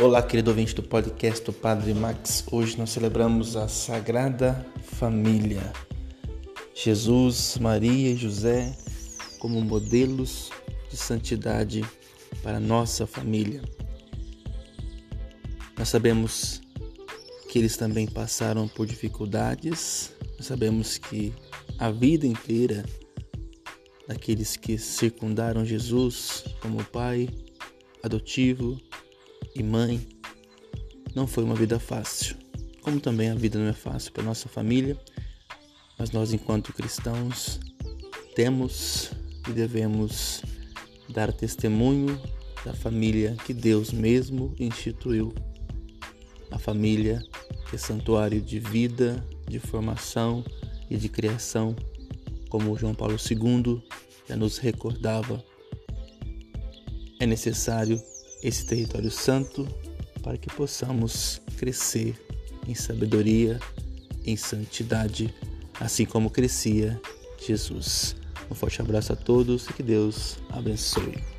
Olá, querido ouvinte do podcast do Padre Max. Hoje nós celebramos a Sagrada Família. Jesus, Maria e José como modelos de santidade para nossa família. Nós sabemos que eles também passaram por dificuldades, nós sabemos que a vida inteira daqueles que circundaram Jesus como pai adotivo, e mãe, não foi uma vida fácil. Como também a vida não é fácil para nossa família, mas nós, enquanto cristãos, temos e devemos dar testemunho da família que Deus mesmo instituiu. A família que é santuário de vida, de formação e de criação, como João Paulo II já nos recordava. É necessário esse território santo para que possamos crescer em sabedoria, em santidade, assim como crescia Jesus. Um forte abraço a todos e que Deus abençoe.